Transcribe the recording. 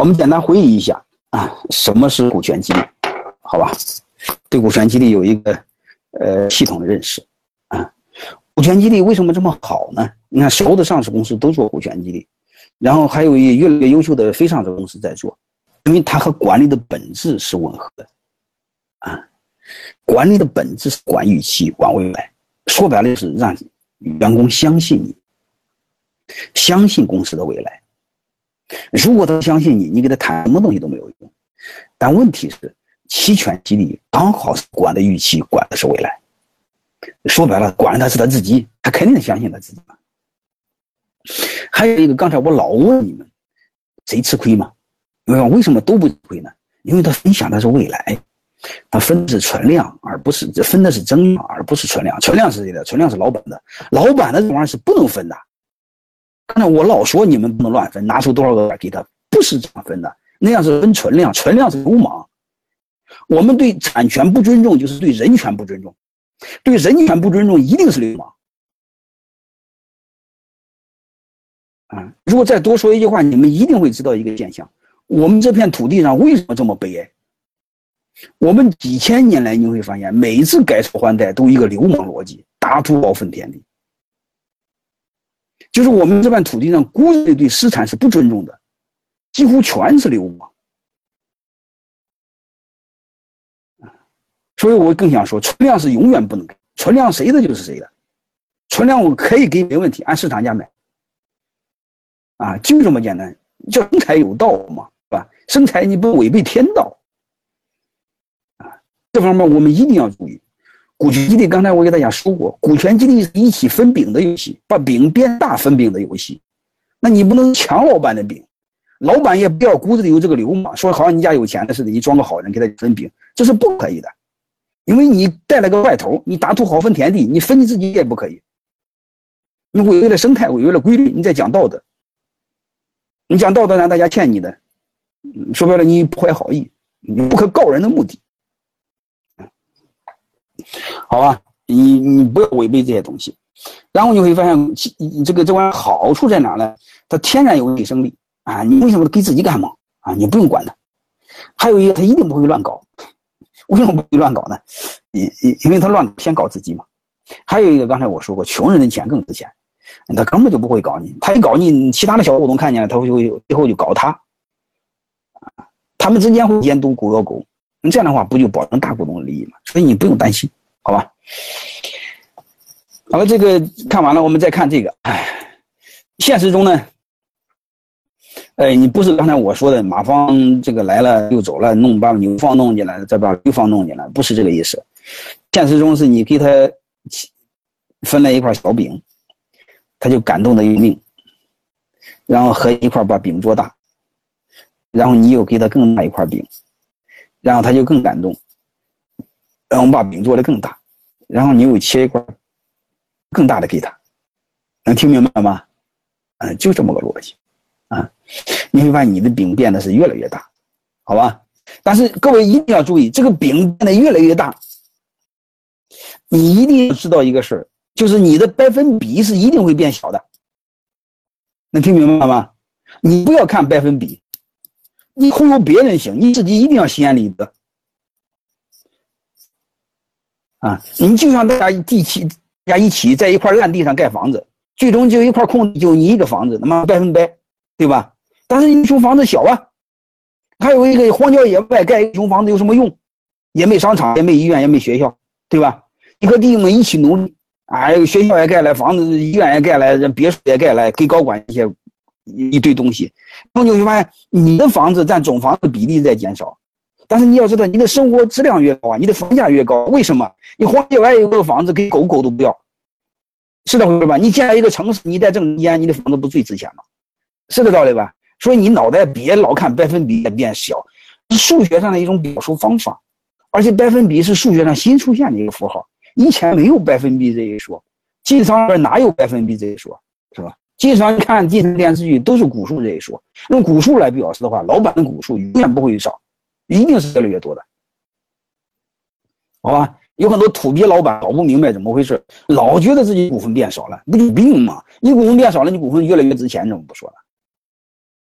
我们简单回忆一下啊，什么是股权激励？好吧，对股权激励有一个呃系统的认识啊。股权激励为什么这么好呢？你看，所有的上市公司都做股权激励，然后还有一越来越优秀的非上市公司在做，因为它和管理的本质是吻合的啊。管理的本质是管预期、管未来，说白了就是让员工相信你，相信公司的未来。如果他相信你，你给他谈什么东西都没有用。但问题是，期权激励刚好是管的预期，管的是未来。说白了，管的是他自己，他肯定相信他自己嘛。还有一个，刚才我老问你们，谁吃亏嘛？因为为什么都不亏呢？因为他分享的是未来，他分的是存量，而不是分的是增量，而不是存量。存量是谁的？存量是老板的，老板的这玩意儿是不能分的。刚才我老说你们不能乱分，拿出多少个给他，不是这样分的，那样是分存量，存量是流氓。我们对产权不尊重，就是对人权不尊重，对人权不尊重一定是流氓。啊！如果再多说一句话，你们一定会知道一个现象：我们这片土地上为什么这么悲哀？我们几千年来，你会发现，每一次改朝换代都一个流氓逻辑，大土豪分田地。就是我们这片土地上，估计对私产是不尊重的，几乎全是流氓。所以我更想说，存量是永远不能给，存量谁的就是谁的，存量我可以给没问题，按市场价买。啊，就这么简单，叫生财有道嘛，是吧？生财你不违背天道，啊，这方面我们一定要注意。股权激励，刚才我给大家说过，股权激励是一起分饼的游戏，把饼变大分饼的游戏。那你不能抢老板的饼，老板也不要骨子里有这个流氓，说好像你家有钱的似的，你装个好人给他分饼，这是不可以的。因为你带了个外头，你打土豪分田地，你分你自己也不可以。你违背了生态，违背了规律，你在讲道德。你讲道德让大家欠你的，说白了你不怀好意，你不可告人的目的。好吧，你你不要违背这些东西，然后你会发现，这个这玩意好处在哪呢？它天然有内生力啊！你为什么给自己干嘛啊？你不用管它。还有一个，他一定不会乱搞。为什么不会乱搞呢？因因因为他乱先搞自己嘛。还有一个，刚才我说过，穷人的钱更值钱，他根本就不会搞你。他一搞你，其他的小股东看见了，他会会最后就搞他。他们之间会监督狗咬狗。那这样的话，不就保证大股东的利益吗？所以你不用担心，好吧？好了，这个看完了，我们再看这个。哎，现实中呢，哎，你不是刚才我说的马方这个来了又走了，弄把牛放弄进来，再把驴放弄进来，不是这个意思。现实中是你给他分了一块小饼，他就感动的要命，然后合一块把饼做大，然后你又给他更大一块饼。然后他就更感动，然后我们把饼做的更大，然后你又切一块更大的给他，能听明白吗？嗯，就这么个逻辑，啊，你会发现你的饼变得是越来越大，好吧？但是各位一定要注意，这个饼变得越来越大，你一定要知道一个事儿，就是你的百分比是一定会变小的，能听明白吗？你不要看百分比。你忽悠别人行，你自己一定要心安理得啊！你就像大家地起，大家一起在一块烂地上盖房子，最终就一块空地，就你一个房子，他妈百分百，对吧？但是你穷房子小啊，还有一个荒郊野外盖一穷房子有什么用？也没商场，也没医院，也没学校，对吧？你和弟兄们一起努力啊，学校也盖了，房子、医院也盖了，别墅也盖了，给高管一些。一堆东西，然后你会发现你的房子占总房子比例在减少，但是你要知道，你的生活质量越高啊，你的房价越高。为什么？你荒郊野外有个房子给狗狗都不要，是这回事吧？你建一个城市，你在正中间，你的房子不最值钱吗？是这道理吧？所以你脑袋别老看百分比在变小，是数学上的一种表述方法，而且百分比是数学上新出现的一个符号，以前没有百分比这一说，经商里边哪有百分比这一说，是吧？经常看电视电视剧都是股数这一说，用股数来表示的话，老板的股数永远不会少，一定是越来越多的，好吧？有很多土鳖老板搞不明白怎么回事，老觉得自己股份变少了，不就病吗？你股份变少了，你股份越来越值钱，怎么不说了？